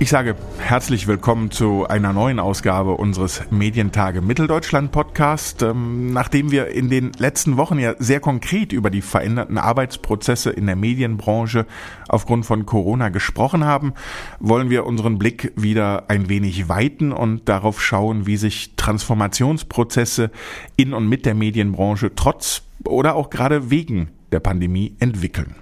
Ich sage herzlich willkommen zu einer neuen Ausgabe unseres Medientage Mitteldeutschland Podcast. Ähm, nachdem wir in den letzten Wochen ja sehr konkret über die veränderten Arbeitsprozesse in der Medienbranche aufgrund von Corona gesprochen haben, wollen wir unseren Blick wieder ein wenig weiten und darauf schauen, wie sich Transformationsprozesse in und mit der Medienbranche trotz oder auch gerade wegen der Pandemie entwickeln.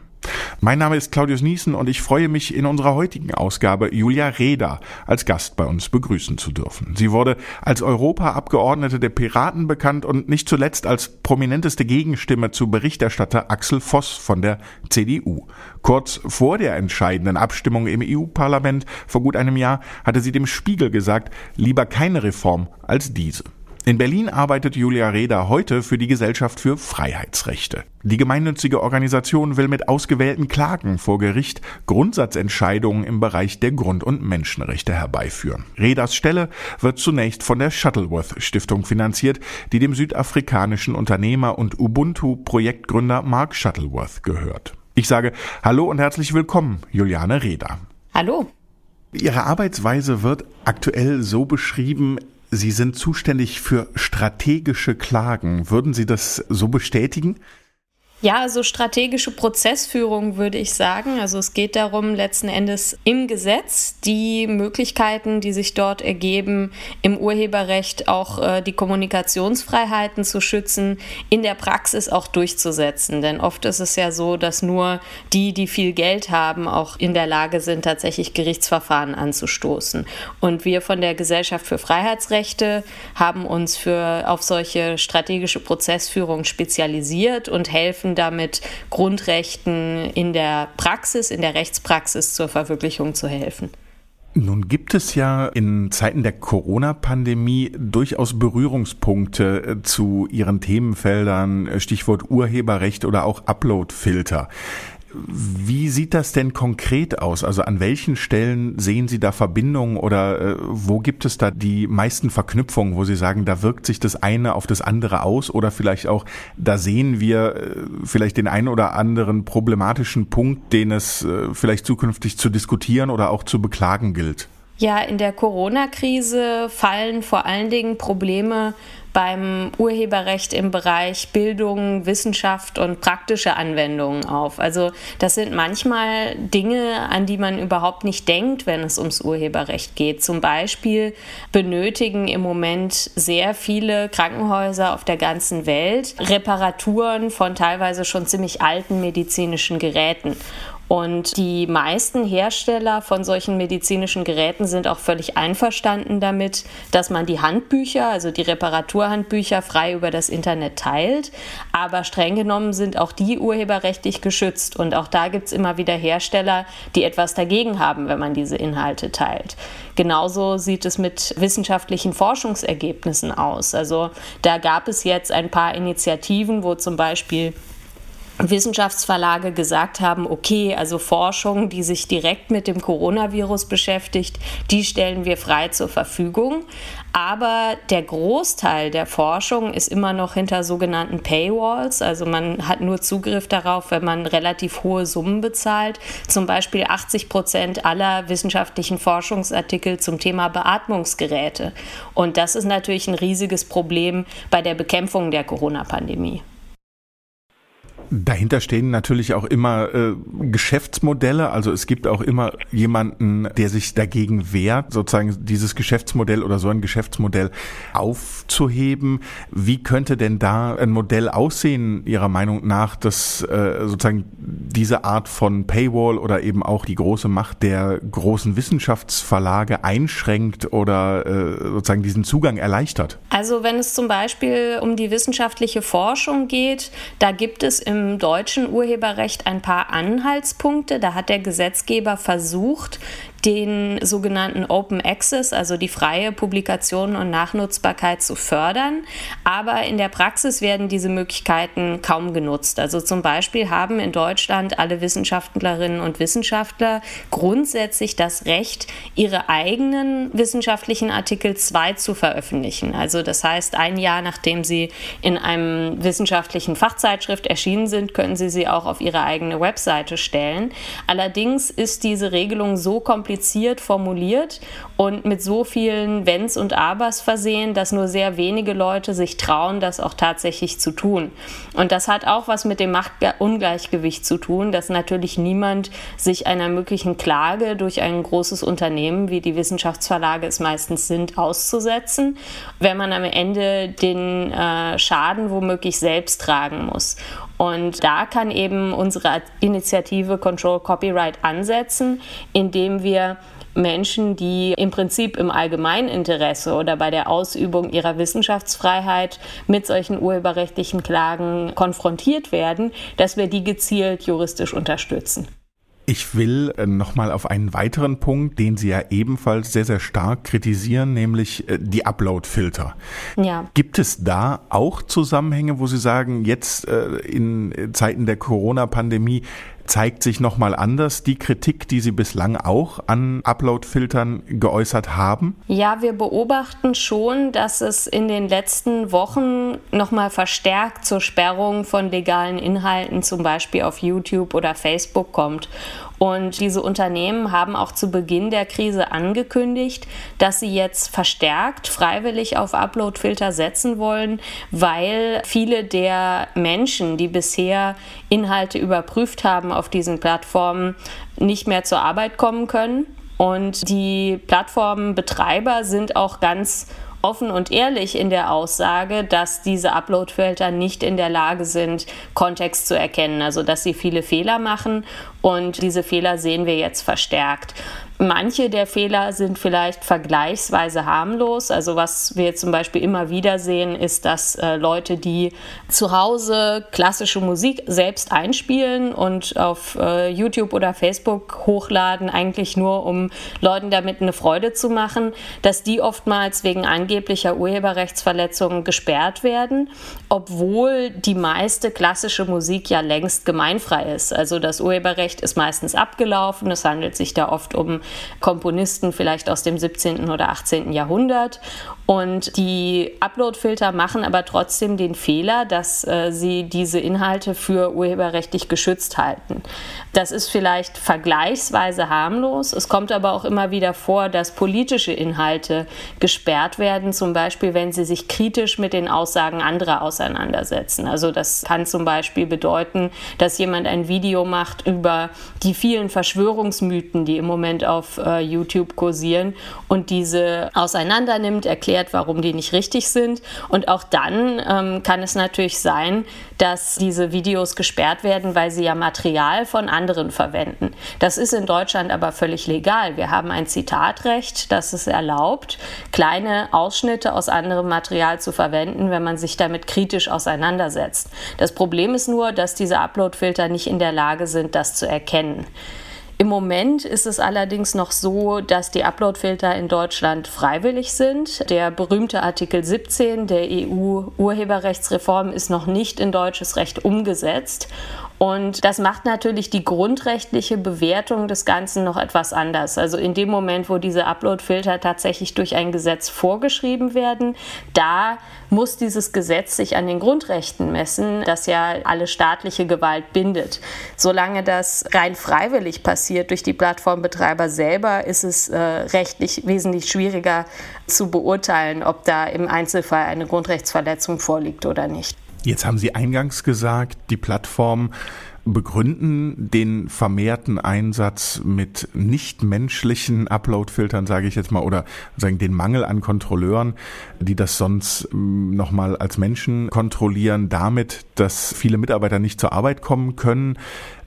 Mein Name ist Claudius Niesen und ich freue mich in unserer heutigen Ausgabe Julia Reda als Gast bei uns begrüßen zu dürfen. Sie wurde als Europaabgeordnete der Piraten bekannt und nicht zuletzt als prominenteste Gegenstimme zu Berichterstatter Axel Voss von der CDU. Kurz vor der entscheidenden Abstimmung im EU-Parlament vor gut einem Jahr hatte sie dem Spiegel gesagt, lieber keine Reform als diese. In Berlin arbeitet Julia Reda heute für die Gesellschaft für Freiheitsrechte. Die gemeinnützige Organisation will mit ausgewählten Klagen vor Gericht Grundsatzentscheidungen im Bereich der Grund- und Menschenrechte herbeiführen. Redas Stelle wird zunächst von der Shuttleworth Stiftung finanziert, die dem südafrikanischen Unternehmer und Ubuntu-Projektgründer Mark Shuttleworth gehört. Ich sage Hallo und herzlich willkommen, Juliane Reda. Hallo. Ihre Arbeitsweise wird aktuell so beschrieben, Sie sind zuständig für strategische Klagen. Würden Sie das so bestätigen? Ja, also strategische Prozessführung würde ich sagen. Also es geht darum, letzten Endes im Gesetz die Möglichkeiten, die sich dort ergeben, im Urheberrecht auch äh, die Kommunikationsfreiheiten zu schützen, in der Praxis auch durchzusetzen. Denn oft ist es ja so, dass nur die, die viel Geld haben, auch in der Lage sind, tatsächlich Gerichtsverfahren anzustoßen. Und wir von der Gesellschaft für Freiheitsrechte haben uns für, auf solche strategische Prozessführung spezialisiert und helfen, helfen damit, Grundrechten in der Praxis, in der Rechtspraxis zur Verwirklichung zu helfen. Nun gibt es ja in Zeiten der Corona-Pandemie durchaus Berührungspunkte äh, zu Ihren Themenfeldern, äh, Stichwort Urheberrecht oder auch Uploadfilter. Wie sieht das denn konkret aus? Also an welchen Stellen sehen Sie da Verbindungen oder äh, wo gibt es da die meisten Verknüpfungen, wo Sie sagen, da wirkt sich das eine auf das andere aus oder vielleicht auch, da sehen wir äh, vielleicht den einen oder anderen problematischen Punkt, den es äh, vielleicht zukünftig zu diskutieren oder auch zu beklagen gilt? Ja, in der Corona-Krise fallen vor allen Dingen Probleme beim Urheberrecht im Bereich Bildung, Wissenschaft und praktische Anwendungen auf. Also das sind manchmal Dinge, an die man überhaupt nicht denkt, wenn es ums Urheberrecht geht. Zum Beispiel benötigen im Moment sehr viele Krankenhäuser auf der ganzen Welt Reparaturen von teilweise schon ziemlich alten medizinischen Geräten. Und die meisten Hersteller von solchen medizinischen Geräten sind auch völlig einverstanden damit, dass man die Handbücher, also die Reparaturhandbücher, frei über das Internet teilt. Aber streng genommen sind auch die urheberrechtlich geschützt. Und auch da gibt es immer wieder Hersteller, die etwas dagegen haben, wenn man diese Inhalte teilt. Genauso sieht es mit wissenschaftlichen Forschungsergebnissen aus. Also da gab es jetzt ein paar Initiativen, wo zum Beispiel Wissenschaftsverlage gesagt haben, okay, also Forschung, die sich direkt mit dem Coronavirus beschäftigt, die stellen wir frei zur Verfügung. Aber der Großteil der Forschung ist immer noch hinter sogenannten Paywalls. Also man hat nur Zugriff darauf, wenn man relativ hohe Summen bezahlt. Zum Beispiel 80 Prozent aller wissenschaftlichen Forschungsartikel zum Thema Beatmungsgeräte. Und das ist natürlich ein riesiges Problem bei der Bekämpfung der Corona-Pandemie. Dahinter stehen natürlich auch immer äh, Geschäftsmodelle. Also es gibt auch immer jemanden, der sich dagegen wehrt, sozusagen dieses Geschäftsmodell oder so ein Geschäftsmodell aufzuheben. Wie könnte denn da ein Modell aussehen, Ihrer Meinung nach, dass äh, sozusagen diese Art von Paywall oder eben auch die große Macht der großen Wissenschaftsverlage einschränkt oder äh, sozusagen diesen Zugang erleichtert? Also wenn es zum Beispiel um die wissenschaftliche Forschung geht, da gibt es im im deutschen Urheberrecht ein paar Anhaltspunkte. Da hat der Gesetzgeber versucht, den sogenannten Open Access, also die freie Publikation und Nachnutzbarkeit zu fördern. Aber in der Praxis werden diese Möglichkeiten kaum genutzt. Also zum Beispiel haben in Deutschland alle Wissenschaftlerinnen und Wissenschaftler grundsätzlich das Recht, ihre eigenen wissenschaftlichen Artikel zwei zu veröffentlichen. Also das heißt, ein Jahr nachdem sie in einem wissenschaftlichen Fachzeitschrift erschienen sind, können sie sie auch auf ihre eigene Webseite stellen. Allerdings ist diese Regelung so kompliziert formuliert und mit so vielen Wenns und Abers versehen, dass nur sehr wenige Leute sich trauen, das auch tatsächlich zu tun. Und das hat auch was mit dem Machtungleichgewicht zu tun, dass natürlich niemand sich einer möglichen Klage durch ein großes Unternehmen, wie die Wissenschaftsverlage es meistens sind, auszusetzen, wenn man am Ende den äh, Schaden womöglich selbst tragen muss. Und da kann eben unsere Initiative Control Copyright ansetzen, indem wir Menschen, die im Prinzip im Allgemeininteresse oder bei der Ausübung ihrer Wissenschaftsfreiheit mit solchen urheberrechtlichen Klagen konfrontiert werden, dass wir die gezielt juristisch unterstützen. Ich will äh, nochmal auf einen weiteren Punkt, den Sie ja ebenfalls sehr, sehr stark kritisieren, nämlich äh, die Upload-Filter. Ja. Gibt es da auch Zusammenhänge, wo Sie sagen, jetzt äh, in Zeiten der Corona-Pandemie zeigt sich nochmal anders die Kritik, die Sie bislang auch an Upload-Filtern geäußert haben? Ja, wir beobachten schon, dass es in den letzten Wochen nochmal verstärkt zur Sperrung von legalen Inhalten, zum Beispiel auf YouTube oder Facebook kommt. Und diese Unternehmen haben auch zu Beginn der Krise angekündigt, dass sie jetzt verstärkt freiwillig auf Uploadfilter setzen wollen, weil viele der Menschen, die bisher Inhalte überprüft haben auf diesen Plattformen, nicht mehr zur Arbeit kommen können. Und die Plattformbetreiber sind auch ganz offen und ehrlich in der Aussage, dass diese Uploadfilter nicht in der Lage sind, Kontext zu erkennen, also dass sie viele Fehler machen und diese Fehler sehen wir jetzt verstärkt. Manche der Fehler sind vielleicht vergleichsweise harmlos. Also was wir zum Beispiel immer wieder sehen, ist, dass äh, Leute, die zu Hause klassische Musik selbst einspielen und auf äh, YouTube oder Facebook hochladen, eigentlich nur um Leuten damit eine Freude zu machen, dass die oftmals wegen angeblicher Urheberrechtsverletzungen gesperrt werden, obwohl die meiste klassische Musik ja längst gemeinfrei ist. Also das Urheberrecht ist meistens abgelaufen. Es handelt sich da oft um Komponisten vielleicht aus dem 17. oder 18. Jahrhundert. Und die Uploadfilter machen aber trotzdem den Fehler, dass äh, sie diese Inhalte für urheberrechtlich geschützt halten. Das ist vielleicht vergleichsweise harmlos. Es kommt aber auch immer wieder vor, dass politische Inhalte gesperrt werden, zum Beispiel wenn sie sich kritisch mit den Aussagen anderer auseinandersetzen. Also das kann zum Beispiel bedeuten, dass jemand ein Video macht über die vielen Verschwörungsmythen, die im Moment auf äh, YouTube kursieren und diese auseinandernimmt, erklärt, erklärt, warum die nicht richtig sind. Und auch dann ähm, kann es natürlich sein, dass diese Videos gesperrt werden, weil sie ja Material von anderen verwenden. Das ist in Deutschland aber völlig legal. Wir haben ein Zitatrecht, das es erlaubt, kleine Ausschnitte aus anderem Material zu verwenden, wenn man sich damit kritisch auseinandersetzt. Das Problem ist nur, dass diese Uploadfilter nicht in der Lage sind, das zu erkennen. Im Moment ist es allerdings noch so, dass die Uploadfilter in Deutschland freiwillig sind. Der berühmte Artikel 17 der EU-Urheberrechtsreform ist noch nicht in deutsches Recht umgesetzt. Und das macht natürlich die grundrechtliche Bewertung des Ganzen noch etwas anders. Also in dem Moment, wo diese Uploadfilter tatsächlich durch ein Gesetz vorgeschrieben werden, da muss dieses Gesetz sich an den Grundrechten messen, das ja alle staatliche Gewalt bindet. Solange das rein freiwillig passiert durch die Plattformbetreiber selber, ist es äh, rechtlich wesentlich schwieriger zu beurteilen, ob da im Einzelfall eine Grundrechtsverletzung vorliegt oder nicht. Jetzt haben Sie eingangs gesagt, die Plattform begründen den vermehrten Einsatz mit nichtmenschlichen Upload-Filtern, sage ich jetzt mal, oder sagen den Mangel an Kontrolleuren, die das sonst ähm, nochmal als Menschen kontrollieren, damit, dass viele Mitarbeiter nicht zur Arbeit kommen können.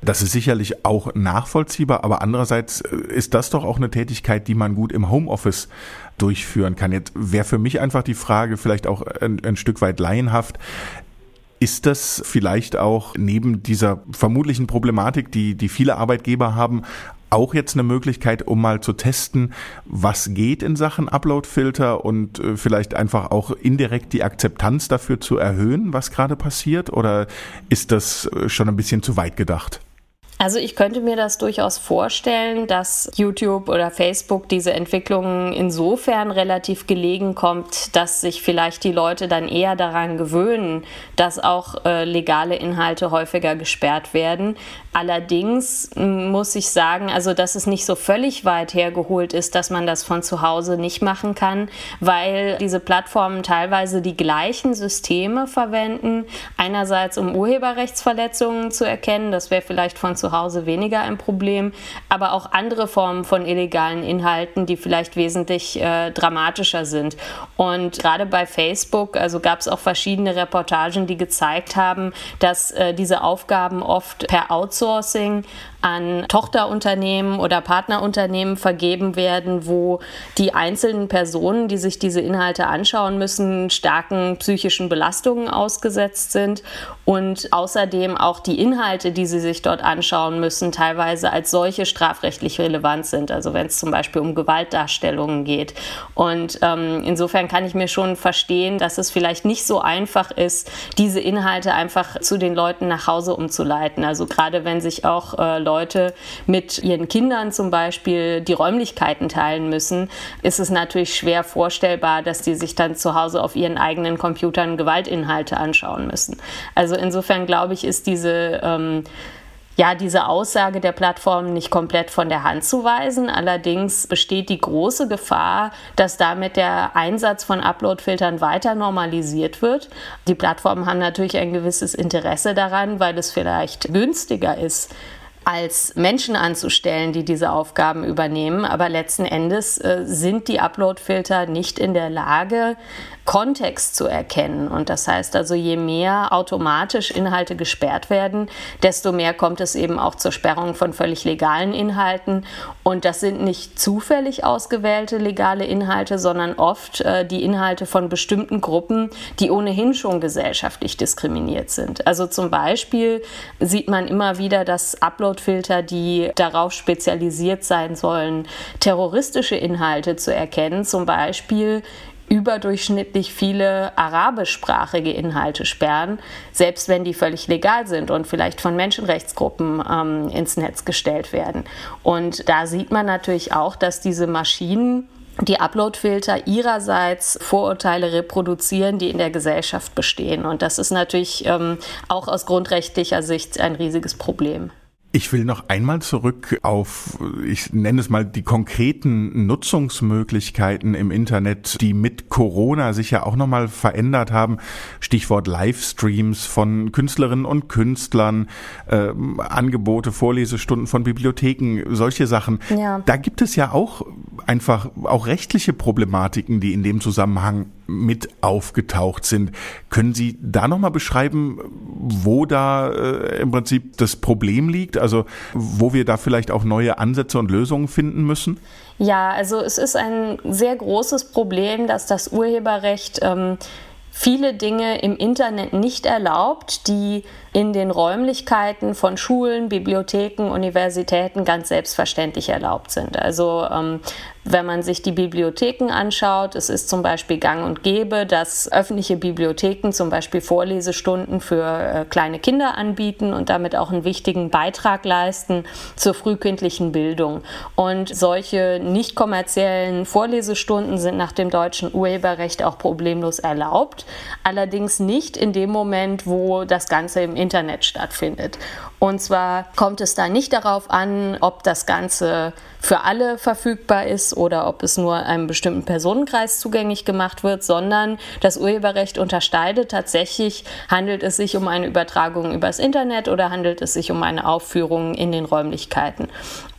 Das ist sicherlich auch nachvollziehbar, aber andererseits äh, ist das doch auch eine Tätigkeit, die man gut im Homeoffice durchführen kann. Jetzt wäre für mich einfach die Frage, vielleicht auch ein, ein Stück weit laienhaft, ist das vielleicht auch neben dieser vermutlichen Problematik, die, die viele Arbeitgeber haben, auch jetzt eine Möglichkeit, um mal zu testen, was geht in Sachen Uploadfilter und äh, vielleicht einfach auch indirekt die Akzeptanz dafür zu erhöhen, was gerade passiert? Oder ist das äh, schon ein bisschen zu weit gedacht? Also ich könnte mir das durchaus vorstellen, dass YouTube oder Facebook diese Entwicklungen insofern relativ gelegen kommt, dass sich vielleicht die Leute dann eher daran gewöhnen, dass auch äh, legale Inhalte häufiger gesperrt werden. Allerdings muss ich sagen, also dass es nicht so völlig weit hergeholt ist, dass man das von zu Hause nicht machen kann, weil diese Plattformen teilweise die gleichen Systeme verwenden. Einerseits um Urheberrechtsverletzungen zu erkennen, das wäre vielleicht von zu Hause weniger ein Problem, aber auch andere Formen von illegalen Inhalten, die vielleicht wesentlich äh, dramatischer sind. Und gerade bei Facebook, also gab es auch verschiedene Reportagen, die gezeigt haben, dass äh, diese Aufgaben oft per Outsourcing an Tochterunternehmen oder Partnerunternehmen vergeben werden, wo die einzelnen Personen, die sich diese Inhalte anschauen müssen, starken psychischen Belastungen ausgesetzt sind und außerdem auch die Inhalte, die sie sich dort anschauen müssen, teilweise als solche strafrechtlich relevant sind. Also wenn es zum Beispiel um Gewaltdarstellungen geht. Und ähm, insofern kann ich mir schon verstehen, dass es vielleicht nicht so einfach ist, diese Inhalte einfach zu den Leuten nach Hause umzuleiten. Also gerade wenn sich auch äh, Leute mit ihren Kindern zum Beispiel die Räumlichkeiten teilen müssen, ist es natürlich schwer vorstellbar, dass die sich dann zu Hause auf ihren eigenen Computern Gewaltinhalte anschauen müssen. Also insofern glaube ich, ist diese ähm, ja, diese Aussage der Plattform nicht komplett von der Hand zu weisen. Allerdings besteht die große Gefahr, dass damit der Einsatz von Uploadfiltern weiter normalisiert wird. Die Plattformen haben natürlich ein gewisses Interesse daran, weil es vielleicht günstiger ist, als Menschen anzustellen, die diese Aufgaben übernehmen. Aber letzten Endes äh, sind die Uploadfilter nicht in der Lage, Kontext zu erkennen. Und das heißt also, je mehr automatisch Inhalte gesperrt werden, desto mehr kommt es eben auch zur Sperrung von völlig legalen Inhalten. Und das sind nicht zufällig ausgewählte legale Inhalte, sondern oft äh, die Inhalte von bestimmten Gruppen, die ohnehin schon gesellschaftlich diskriminiert sind. Also zum Beispiel sieht man immer wieder, dass Uploadfilter, die darauf spezialisiert sein sollen, terroristische Inhalte zu erkennen, zum Beispiel überdurchschnittlich viele arabischsprachige Inhalte sperren, selbst wenn die völlig legal sind und vielleicht von Menschenrechtsgruppen ähm, ins Netz gestellt werden. Und da sieht man natürlich auch, dass diese Maschinen die Uploadfilter ihrerseits Vorurteile reproduzieren, die in der Gesellschaft bestehen. Und das ist natürlich ähm, auch aus grundrechtlicher Sicht ein riesiges Problem. Ich will noch einmal zurück auf, ich nenne es mal, die konkreten Nutzungsmöglichkeiten im Internet, die mit Corona sich ja auch nochmal verändert haben. Stichwort Livestreams von Künstlerinnen und Künstlern, äh, Angebote, Vorlesestunden von Bibliotheken, solche Sachen. Ja. Da gibt es ja auch einfach auch rechtliche Problematiken, die in dem Zusammenhang mit aufgetaucht sind. Können Sie da nochmal beschreiben, wo da äh, im Prinzip das Problem liegt? Also wo wir da vielleicht auch neue Ansätze und Lösungen finden müssen? Ja, also es ist ein sehr großes Problem, dass das Urheberrecht ähm, viele Dinge im Internet nicht erlaubt, die in den Räumlichkeiten von Schulen, Bibliotheken, Universitäten ganz selbstverständlich erlaubt sind. Also ähm, wenn man sich die Bibliotheken anschaut, es ist zum Beispiel gang und gäbe, dass öffentliche Bibliotheken zum Beispiel Vorlesestunden für äh, kleine Kinder anbieten und damit auch einen wichtigen Beitrag leisten zur frühkindlichen Bildung. Und solche nicht kommerziellen Vorlesestunden sind nach dem deutschen Urheberrecht auch problemlos erlaubt, allerdings nicht in dem Moment, wo das Ganze im Internet stattfindet. Und zwar kommt es da nicht darauf an, ob das Ganze für alle verfügbar ist oder ob es nur einem bestimmten Personenkreis zugänglich gemacht wird, sondern das Urheberrecht unterscheidet tatsächlich, handelt es sich um eine Übertragung übers Internet oder handelt es sich um eine Aufführung in den Räumlichkeiten.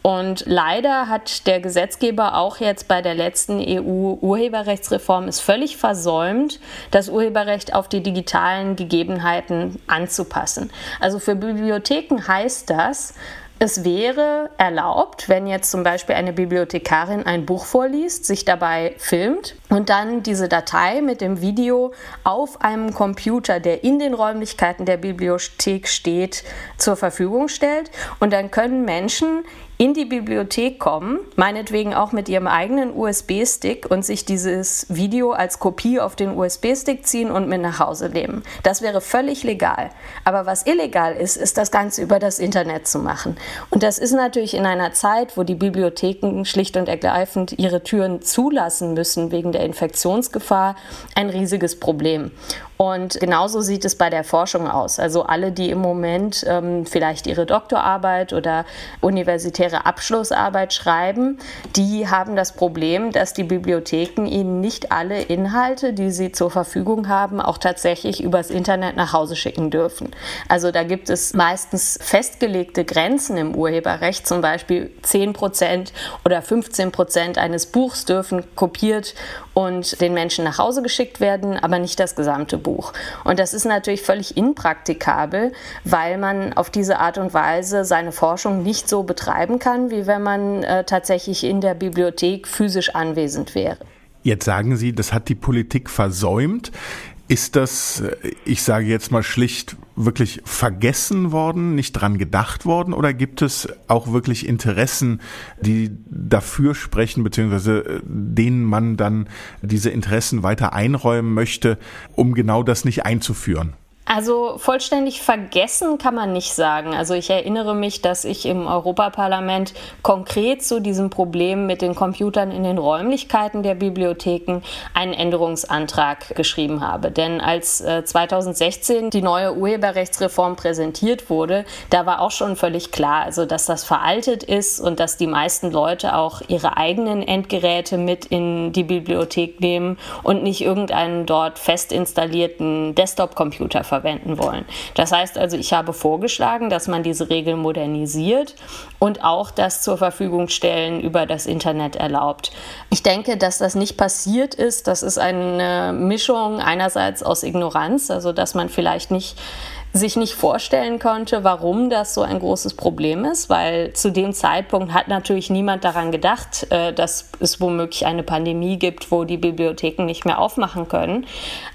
Und leider hat der Gesetzgeber auch jetzt bei der letzten EU-Urheberrechtsreform es völlig versäumt, das Urheberrecht auf die digitalen Gegebenheiten anzupassen. Also für Bibliotheken heißt das, es wäre erlaubt, wenn jetzt zum Beispiel eine Bibliothekarin ein Buch vorliest, sich dabei filmt und dann diese Datei mit dem Video auf einem Computer, der in den Räumlichkeiten der Bibliothek steht, zur Verfügung stellt. Und dann können Menschen in die Bibliothek kommen, meinetwegen auch mit ihrem eigenen USB-Stick und sich dieses Video als Kopie auf den USB-Stick ziehen und mit nach Hause nehmen. Das wäre völlig legal. Aber was illegal ist, ist das Ganze über das Internet zu machen. Und das ist natürlich in einer Zeit, wo die Bibliotheken schlicht und ergreifend ihre Türen zulassen müssen wegen der Infektionsgefahr, ein riesiges Problem. Und genauso sieht es bei der Forschung aus. Also alle, die im Moment ähm, vielleicht ihre Doktorarbeit oder universitäre Abschlussarbeit schreiben, die haben das Problem, dass die Bibliotheken ihnen nicht alle Inhalte, die sie zur Verfügung haben, auch tatsächlich übers Internet nach Hause schicken dürfen. Also da gibt es meistens festgelegte Grenzen im Urheberrecht, zum Beispiel 10 Prozent oder 15 Prozent eines Buchs dürfen kopiert und den Menschen nach Hause geschickt werden, aber nicht das gesamte Buch. Und das ist natürlich völlig impraktikabel, weil man auf diese Art und Weise seine Forschung nicht so betreiben kann, wie wenn man äh, tatsächlich in der Bibliothek physisch anwesend wäre. Jetzt sagen Sie, das hat die Politik versäumt. Ist das, ich sage jetzt mal schlicht, wirklich vergessen worden, nicht dran gedacht worden oder gibt es auch wirklich Interessen, die dafür sprechen, beziehungsweise äh, denen man dann diese Interessen weiter einräumen möchte, um genau das nicht einzuführen? Also vollständig vergessen kann man nicht sagen. Also ich erinnere mich, dass ich im Europaparlament konkret zu diesem Problem mit den Computern in den Räumlichkeiten der Bibliotheken einen Änderungsantrag geschrieben habe. Denn als 2016 äh, die neue Urheberrechtsreform präsentiert wurde, da war auch schon völlig klar, also dass das veraltet ist und dass die meisten Leute auch ihre eigenen Endgeräte mit in die Bibliothek nehmen und nicht irgendeinen dort fest installierten Desktop-Computer verwenden wollen. Das heißt also, ich habe vorgeschlagen, dass man diese Regeln modernisiert und auch das zur Verfügung stellen über das Internet erlaubt. Ich denke, dass das nicht passiert ist. Das ist eine Mischung einerseits aus Ignoranz, also dass man vielleicht nicht sich nicht vorstellen konnte, warum das so ein großes Problem ist, weil zu dem Zeitpunkt hat natürlich niemand daran gedacht, äh, dass es womöglich eine Pandemie gibt, wo die Bibliotheken nicht mehr aufmachen können.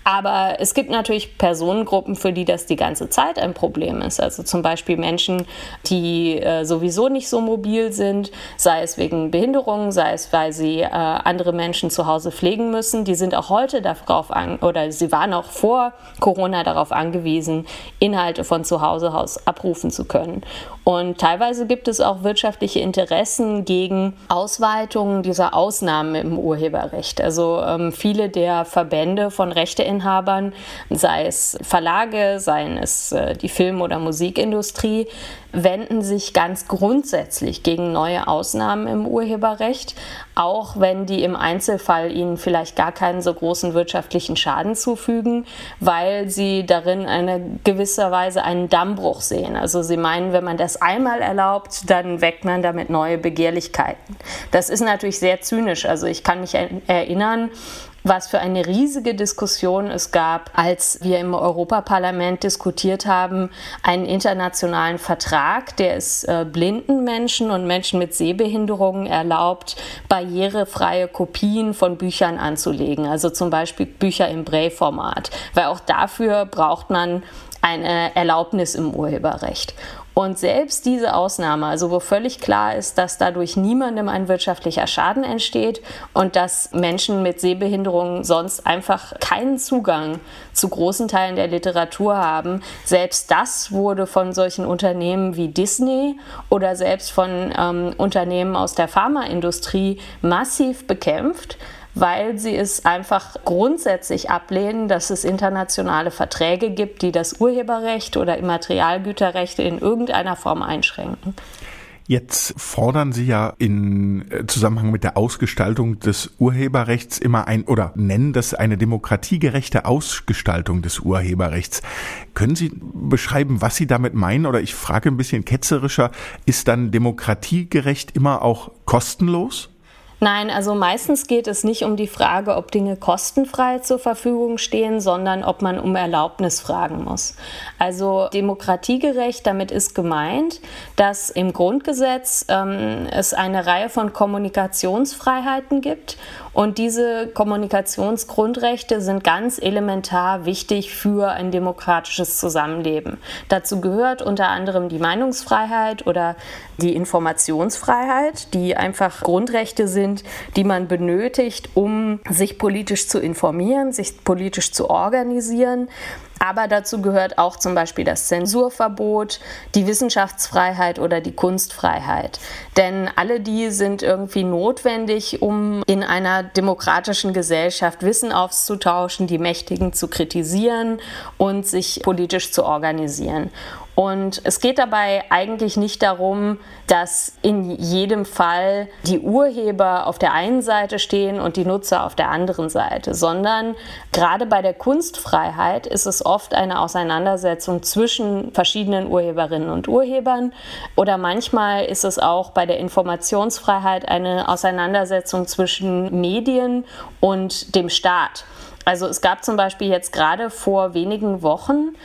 Aber es gibt natürlich Personengruppen, für die das die ganze Zeit ein Problem ist. Also zum Beispiel Menschen, die äh, sowieso nicht so mobil sind, sei es wegen Behinderungen, sei es, weil sie äh, andere Menschen zu Hause pflegen müssen. Die sind auch heute darauf an, oder sie waren auch vor Corona darauf angewiesen, Inhalte von zu Hause aus abrufen zu können. Und teilweise gibt es auch wirtschaftliche Interessen gegen Ausweitungen dieser Ausnahmen im Urheberrecht. Also ähm, viele der Verbände von Rechteinhabern, sei es Verlage, seien es äh, die Film- oder Musikindustrie, wenden sich ganz grundsätzlich gegen neue Ausnahmen im Urheberrecht, auch wenn die im Einzelfall ihnen vielleicht gar keinen so großen wirtschaftlichen Schaden zufügen, weil sie darin eine gewisser Weise einen Dammbruch sehen. Also sie meinen, wenn man das einmal erlaubt, dann weckt man damit neue Begehrlichkeiten. Das ist natürlich sehr zynisch. Also ich kann mich erinnern, was für eine riesige Diskussion es gab, als wir im Europaparlament diskutiert haben, einen internationalen Vertrag, der es äh, blinden Menschen und Menschen mit Sehbehinderungen erlaubt, barrierefreie Kopien von Büchern anzulegen, also zum Beispiel Bücher im Braille-Format, weil auch dafür braucht man eine Erlaubnis im Urheberrecht. Und selbst diese Ausnahme, also wo völlig klar ist, dass dadurch niemandem ein wirtschaftlicher Schaden entsteht und dass Menschen mit Sehbehinderungen sonst einfach keinen Zugang zu großen Teilen der Literatur haben, selbst das wurde von solchen Unternehmen wie Disney oder selbst von ähm, Unternehmen aus der Pharmaindustrie massiv bekämpft weil sie es einfach grundsätzlich ablehnen, dass es internationale Verträge gibt, die das Urheberrecht oder Immaterialgüterrechte in irgendeiner Form einschränken. Jetzt fordern Sie ja in äh, Zusammenhang mit der Ausgestaltung des Urheberrechts immer ein oder nennen das eine demokratiegerechte Ausgestaltung des Urheberrechts. Können Sie beschreiben, was Sie damit meinen? Oder ich frage ein bisschen ketzerischer, ist dann demokratiegerecht immer auch kostenlos? Nein, also meistens geht es nicht um die Frage, ob Dinge kostenfrei zur Verfügung stehen, sondern ob man um Erlaubnis fragen muss. Also demokratiegerecht, damit ist gemeint, dass im Grundgesetz ähm, es eine Reihe von Kommunikationsfreiheiten gibt und diese Kommunikationsgrundrechte sind ganz elementar wichtig für ein demokratisches Zusammenleben. Dazu gehört unter anderem die Meinungsfreiheit oder die Informationsfreiheit, die einfach Grundrechte sind, die man benötigt, um sich politisch zu informieren, sich politisch zu organisieren. Aber dazu gehört auch zum Beispiel das Zensurverbot, die Wissenschaftsfreiheit oder die Kunstfreiheit. Denn alle die sind irgendwie notwendig, um in einer demokratischen Gesellschaft Wissen auszutauschen, die Mächtigen zu kritisieren und sich politisch zu organisieren. Und es geht dabei eigentlich nicht darum, dass in jedem Fall die Urheber auf der einen Seite stehen und die Nutzer auf der anderen Seite, sondern gerade bei der Kunstfreiheit ist es oft eine Auseinandersetzung zwischen verschiedenen Urheberinnen und Urhebern oder manchmal ist es auch bei der Informationsfreiheit eine Auseinandersetzung zwischen Medien und dem Staat. Also es gab zum Beispiel jetzt gerade vor wenigen Wochen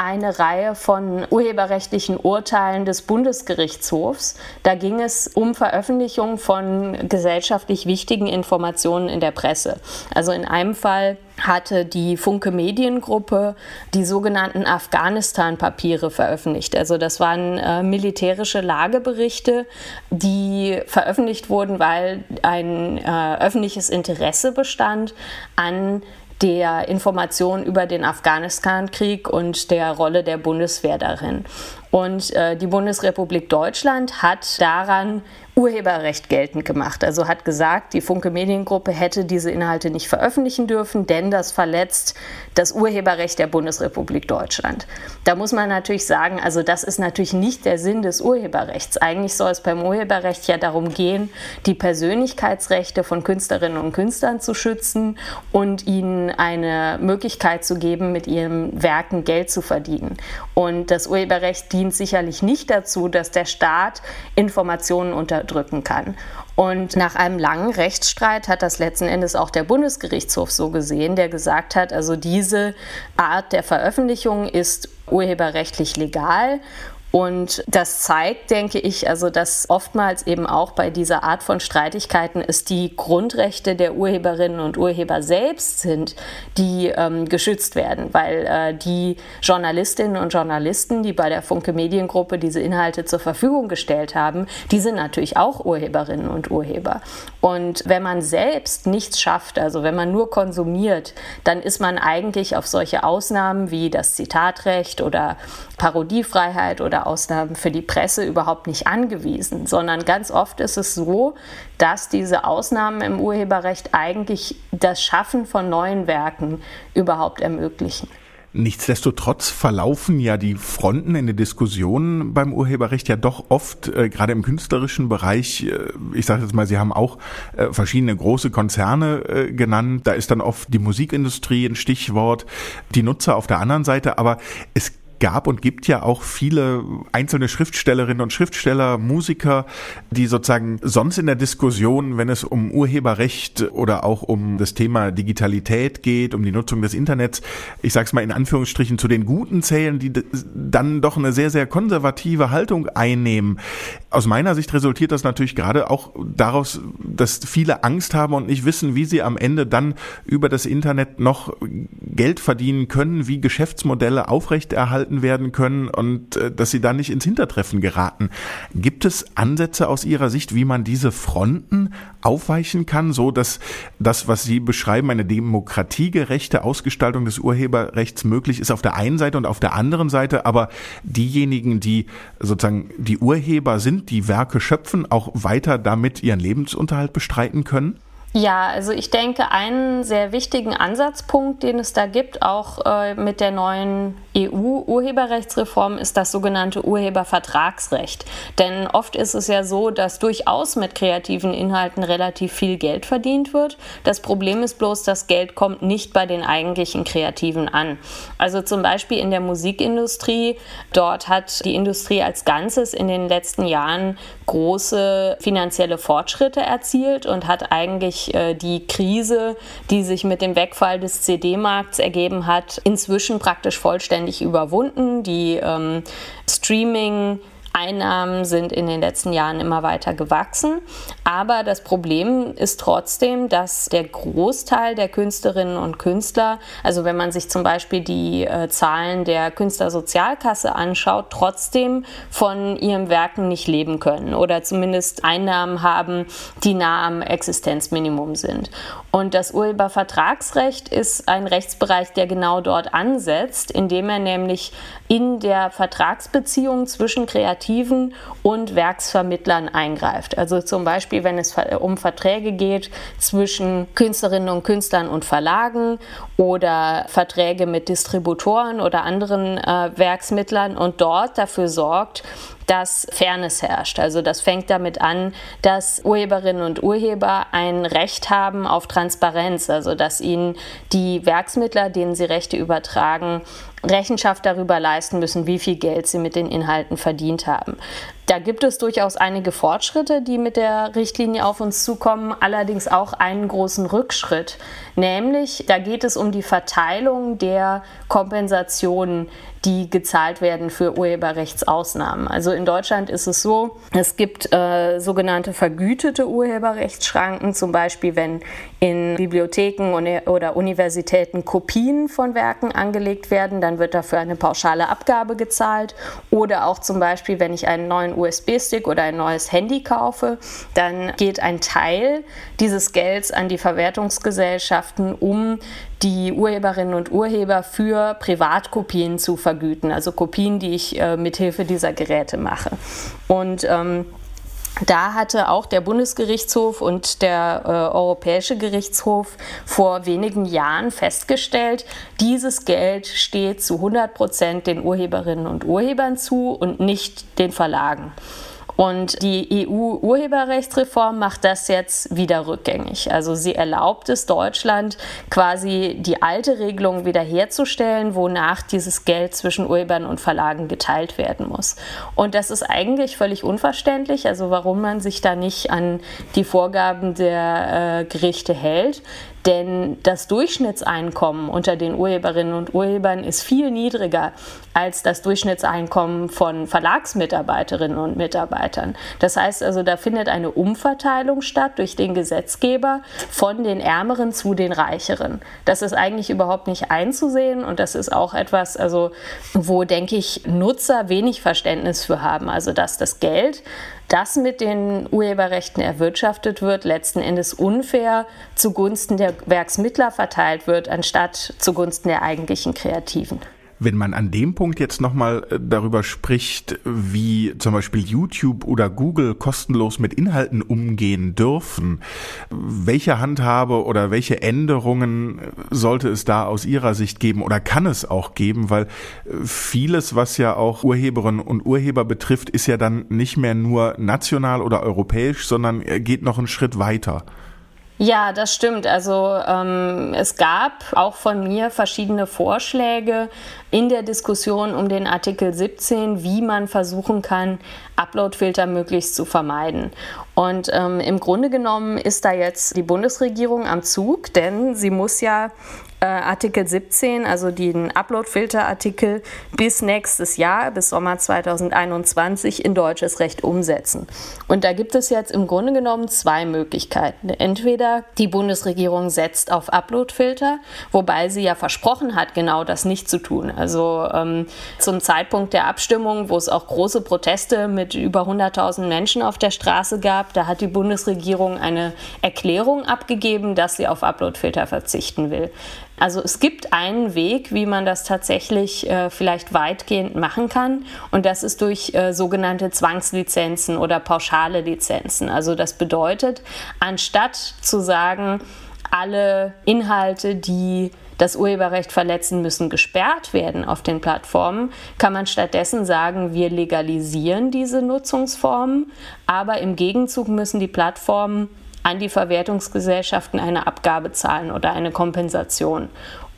eine Reihe von urheberrechtlichen Urteilen des Bundesgerichtshofs. Da ging es um Veröffentlichung von gesellschaftlich wichtigen Informationen in der Presse. Also in einem Fall hatte die Funke Mediengruppe die sogenannten Afghanistan-Papiere veröffentlicht. Also das waren äh, militärische Lageberichte, die veröffentlicht wurden, weil ein äh, öffentliches Interesse bestand an der Information über den Afghanistan-Krieg und der Rolle der Bundeswehr darin. Und äh, die Bundesrepublik Deutschland hat daran Urheberrecht geltend gemacht. Also hat gesagt, die Funke Mediengruppe hätte diese Inhalte nicht veröffentlichen dürfen, denn das verletzt das Urheberrecht der Bundesrepublik Deutschland. Da muss man natürlich sagen, also das ist natürlich nicht der Sinn des Urheberrechts. Eigentlich soll es beim Urheberrecht ja darum gehen, die Persönlichkeitsrechte von Künstlerinnen und Künstlern zu schützen und ihnen eine Möglichkeit zu geben, mit ihren Werken Geld zu verdienen. Und das Urheberrecht dient sicherlich nicht dazu, dass der Staat Informationen unterdrückt drücken kann. Und nach einem langen Rechtsstreit hat das letzten Endes auch der Bundesgerichtshof so gesehen, der gesagt hat, also diese Art der Veröffentlichung ist urheberrechtlich legal und das zeigt, denke ich, also dass oftmals eben auch bei dieser Art von Streitigkeiten es die Grundrechte der Urheberinnen und Urheber selbst sind, die ähm, geschützt werden, weil äh, die Journalistinnen und Journalisten, die bei der Funke Mediengruppe diese Inhalte zur Verfügung gestellt haben, die sind natürlich auch Urheberinnen und Urheber. Und wenn man selbst nichts schafft, also wenn man nur konsumiert, dann ist man eigentlich auf solche Ausnahmen wie das Zitatrecht oder Parodiefreiheit oder Ausnahmen für die Presse überhaupt nicht angewiesen, sondern ganz oft ist es so, dass diese Ausnahmen im Urheberrecht eigentlich das Schaffen von neuen Werken überhaupt ermöglichen. Nichtsdestotrotz verlaufen ja die Fronten in der Diskussion beim Urheberrecht ja doch oft, äh, gerade im künstlerischen Bereich, äh, ich sage jetzt mal, Sie haben auch äh, verschiedene große Konzerne äh, genannt, da ist dann oft die Musikindustrie ein Stichwort, die Nutzer auf der anderen Seite, aber es gab und gibt ja auch viele einzelne Schriftstellerinnen und Schriftsteller, Musiker, die sozusagen sonst in der Diskussion, wenn es um Urheberrecht oder auch um das Thema Digitalität geht, um die Nutzung des Internets, ich sag's mal in Anführungsstrichen zu den Guten zählen, die dann doch eine sehr, sehr konservative Haltung einnehmen. Aus meiner Sicht resultiert das natürlich gerade auch daraus, dass viele Angst haben und nicht wissen, wie sie am Ende dann über das Internet noch Geld verdienen können, wie Geschäftsmodelle aufrechterhalten gehalten werden können und äh, dass sie da nicht ins Hintertreffen geraten. Gibt es Ansätze aus Ihrer Sicht, wie man diese Fronten aufweichen kann, so dass das, was Sie beschreiben, eine demokratiegerechte Ausgestaltung des Urheberrechts möglich ist auf der einen Seite und auf der anderen Seite, aber diejenigen, die sozusagen die Urheber sind, die Werke schöpfen, auch weiter damit ihren Lebensunterhalt bestreiten können? Ja, also ich denke, einen sehr wichtigen Ansatzpunkt, den es da gibt, auch äh, mit der neuen EU-Urheberrechtsreform ist das sogenannte Urhebervertragsrecht. Denn oft ist es ja so, dass durchaus mit kreativen Inhalten relativ viel Geld verdient wird. Das Problem ist bloß, das Geld kommt nicht bei den eigentlichen Kreativen an. Also zum Beispiel in der Musikindustrie, dort hat die Industrie als Ganzes in den letzten Jahren große finanzielle Fortschritte erzielt und hat eigentlich äh, die Krise, die sich mit dem Wegfall des CD-Markts ergeben hat, inzwischen praktisch vollständig überwunden. Die ähm, Streaming- Einnahmen sind in den letzten Jahren immer weiter gewachsen. Aber das Problem ist trotzdem, dass der Großteil der Künstlerinnen und Künstler, also wenn man sich zum Beispiel die äh, Zahlen der Künstlersozialkasse anschaut, trotzdem von ihren Werken nicht leben können oder zumindest Einnahmen haben, die nah am Existenzminimum sind. Und das Urhebervertragsrecht ist ein Rechtsbereich, der genau dort ansetzt, indem er nämlich in der Vertragsbeziehung zwischen Kreativen und Werksvermittlern eingreift. Also zum Beispiel, wenn es um Verträge geht zwischen Künstlerinnen und Künstlern und Verlagen oder Verträge mit Distributoren oder anderen äh, Werksmittlern und dort dafür sorgt, dass Fairness herrscht. Also das fängt damit an, dass Urheberinnen und Urheber ein Recht haben auf Transparenz, also dass ihnen die Werksmittler, denen sie Rechte übertragen, Rechenschaft darüber leisten müssen, wie viel Geld sie mit den Inhalten verdient haben. Da gibt es durchaus einige Fortschritte, die mit der Richtlinie auf uns zukommen, allerdings auch einen großen Rückschritt. Nämlich, da geht es um die Verteilung der Kompensationen, die gezahlt werden für Urheberrechtsausnahmen. Also in Deutschland ist es so, es gibt äh, sogenannte vergütete Urheberrechtsschranken, zum Beispiel wenn in Bibliotheken oder Universitäten Kopien von Werken angelegt werden, dann wird dafür eine pauschale Abgabe gezahlt. Oder auch zum Beispiel, wenn ich einen neuen USB-Stick oder ein neues Handy kaufe, dann geht ein Teil dieses Gelds an die Verwertungsgesellschaften, um die Urheberinnen und Urheber für Privatkopien zu vergüten, also Kopien, die ich äh, mithilfe dieser Geräte mache. Und ähm, da hatte auch der Bundesgerichtshof und der äh, Europäische Gerichtshof vor wenigen Jahren festgestellt, dieses Geld steht zu 100 Prozent den Urheberinnen und Urhebern zu und nicht den Verlagen. Und die EU-Urheberrechtsreform macht das jetzt wieder rückgängig. Also sie erlaubt es Deutschland quasi die alte Regelung wiederherzustellen, wonach dieses Geld zwischen Urhebern und Verlagen geteilt werden muss. Und das ist eigentlich völlig unverständlich, also warum man sich da nicht an die Vorgaben der äh, Gerichte hält. Denn das Durchschnittseinkommen unter den Urheberinnen und Urhebern ist viel niedriger als das Durchschnittseinkommen von Verlagsmitarbeiterinnen und Mitarbeitern. Das heißt also, da findet eine Umverteilung statt durch den Gesetzgeber von den Ärmeren zu den Reicheren. Das ist eigentlich überhaupt nicht einzusehen und das ist auch etwas, also wo denke ich Nutzer wenig Verständnis für haben. Also dass das Geld das mit den Urheberrechten erwirtschaftet wird, letzten Endes unfair zugunsten der Werksmittler verteilt wird, anstatt zugunsten der eigentlichen Kreativen. Wenn man an dem Punkt jetzt nochmal äh, darüber spricht, wie zum Beispiel YouTube oder Google kostenlos mit Inhalten umgehen dürfen, welche Handhabe oder welche Änderungen sollte es da aus Ihrer Sicht geben oder kann es auch geben? Weil äh, vieles, was ja auch Urheberinnen und Urheber betrifft, ist ja dann nicht mehr nur national oder europäisch, sondern äh, geht noch einen Schritt weiter. Ja, das stimmt. Also ähm, es gab auch von mir verschiedene Vorschläge in der Diskussion um den Artikel 17, wie man versuchen kann, Uploadfilter möglichst zu vermeiden. Und ähm, im Grunde genommen ist da jetzt die Bundesregierung am Zug, denn sie muss ja äh, Artikel 17, also den Upload-Filter-Artikel, bis nächstes Jahr, bis Sommer 2021 in deutsches Recht umsetzen. Und da gibt es jetzt im Grunde genommen zwei Möglichkeiten. Entweder die Bundesregierung setzt auf Upload-Filter, wobei sie ja versprochen hat, genau das nicht zu tun. Also ähm, zum Zeitpunkt der Abstimmung, wo es auch große Proteste mit über 100.000 Menschen auf der Straße gab, da hat die Bundesregierung eine Erklärung abgegeben, dass sie auf Upload-Filter verzichten will. Also es gibt einen Weg, wie man das tatsächlich äh, vielleicht weitgehend machen kann und das ist durch äh, sogenannte Zwangslizenzen oder pauschale Lizenzen. Also das bedeutet, anstatt zu sagen, alle Inhalte, die das Urheberrecht verletzen, müssen gesperrt werden auf den Plattformen, kann man stattdessen sagen, wir legalisieren diese Nutzungsformen, aber im Gegenzug müssen die Plattformen an die Verwertungsgesellschaften eine Abgabe zahlen oder eine Kompensation.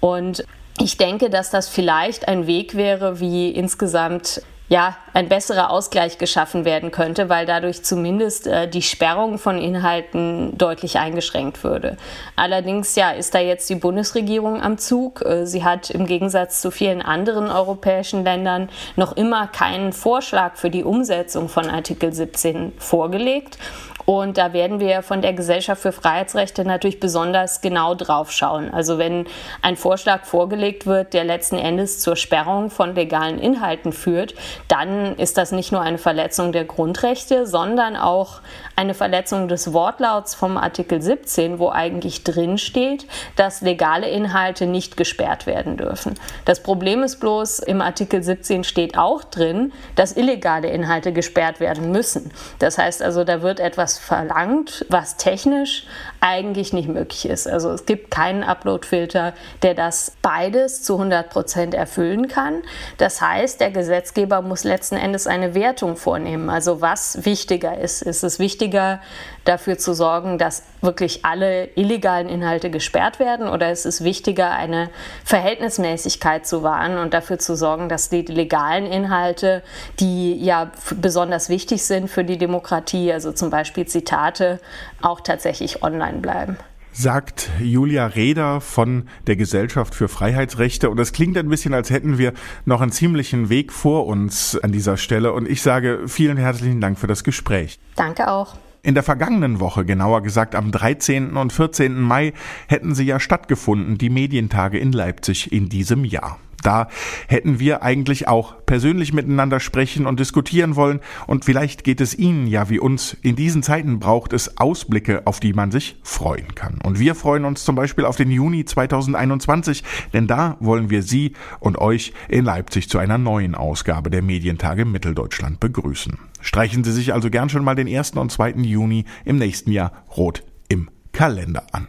Und ich denke, dass das vielleicht ein Weg wäre, wie insgesamt ja, ein besserer Ausgleich geschaffen werden könnte, weil dadurch zumindest äh, die Sperrung von Inhalten deutlich eingeschränkt würde. Allerdings ja, ist da jetzt die Bundesregierung am Zug. Äh, sie hat im Gegensatz zu vielen anderen europäischen Ländern noch immer keinen Vorschlag für die Umsetzung von Artikel 17 vorgelegt. Und da werden wir von der Gesellschaft für Freiheitsrechte natürlich besonders genau drauf schauen. Also wenn ein Vorschlag vorgelegt wird, der letzten Endes zur Sperrung von legalen Inhalten führt, dann ist das nicht nur eine Verletzung der Grundrechte, sondern auch eine Verletzung des Wortlauts vom Artikel 17, wo eigentlich drin steht, dass legale Inhalte nicht gesperrt werden dürfen. Das Problem ist bloß, im Artikel 17 steht auch drin, dass illegale Inhalte gesperrt werden müssen. Das heißt also, da wird etwas verlangt, was technisch eigentlich nicht möglich ist. Also es gibt keinen Upload-Filter, der das beides zu 100 Prozent erfüllen kann. Das heißt, der Gesetzgeber muss letzten Endes eine Wertung vornehmen. Also was wichtiger ist. Ist es wichtiger, dafür zu sorgen, dass wirklich alle illegalen Inhalte gesperrt werden oder ist es wichtiger, eine Verhältnismäßigkeit zu wahren und dafür zu sorgen, dass die legalen Inhalte, die ja besonders wichtig sind für die Demokratie, also zum Beispiel Zitate, auch tatsächlich online bleiben sagt Julia Reder von der Gesellschaft für Freiheitsrechte. Und das klingt ein bisschen, als hätten wir noch einen ziemlichen Weg vor uns an dieser Stelle. Und ich sage vielen herzlichen Dank für das Gespräch. Danke auch. In der vergangenen Woche, genauer gesagt am 13. und 14. Mai, hätten sie ja stattgefunden, die Medientage in Leipzig in diesem Jahr. Da hätten wir eigentlich auch persönlich miteinander sprechen und diskutieren wollen und vielleicht geht es Ihnen ja wie uns. In diesen Zeiten braucht es Ausblicke, auf die man sich freuen kann. Und wir freuen uns zum Beispiel auf den Juni 2021, denn da wollen wir Sie und euch in Leipzig zu einer neuen Ausgabe der Medientage Mitteldeutschland begrüßen. Streichen Sie sich also gern schon mal den 1. und 2. Juni im nächsten Jahr rot im Kalender an.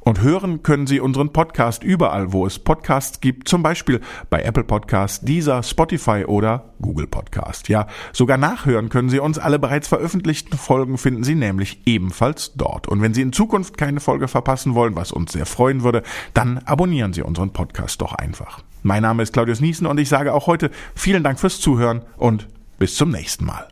Und hören können Sie unseren Podcast überall, wo es Podcasts gibt, zum Beispiel bei Apple Podcast, Deezer, Spotify oder Google Podcast. Ja, sogar nachhören können Sie uns. Alle bereits veröffentlichten Folgen finden Sie nämlich ebenfalls dort. Und wenn Sie in Zukunft keine Folge verpassen wollen, was uns sehr freuen würde, dann abonnieren Sie unseren Podcast doch einfach. Mein Name ist Claudius Niesen und ich sage auch heute vielen Dank fürs Zuhören und bis zum nächsten Mal.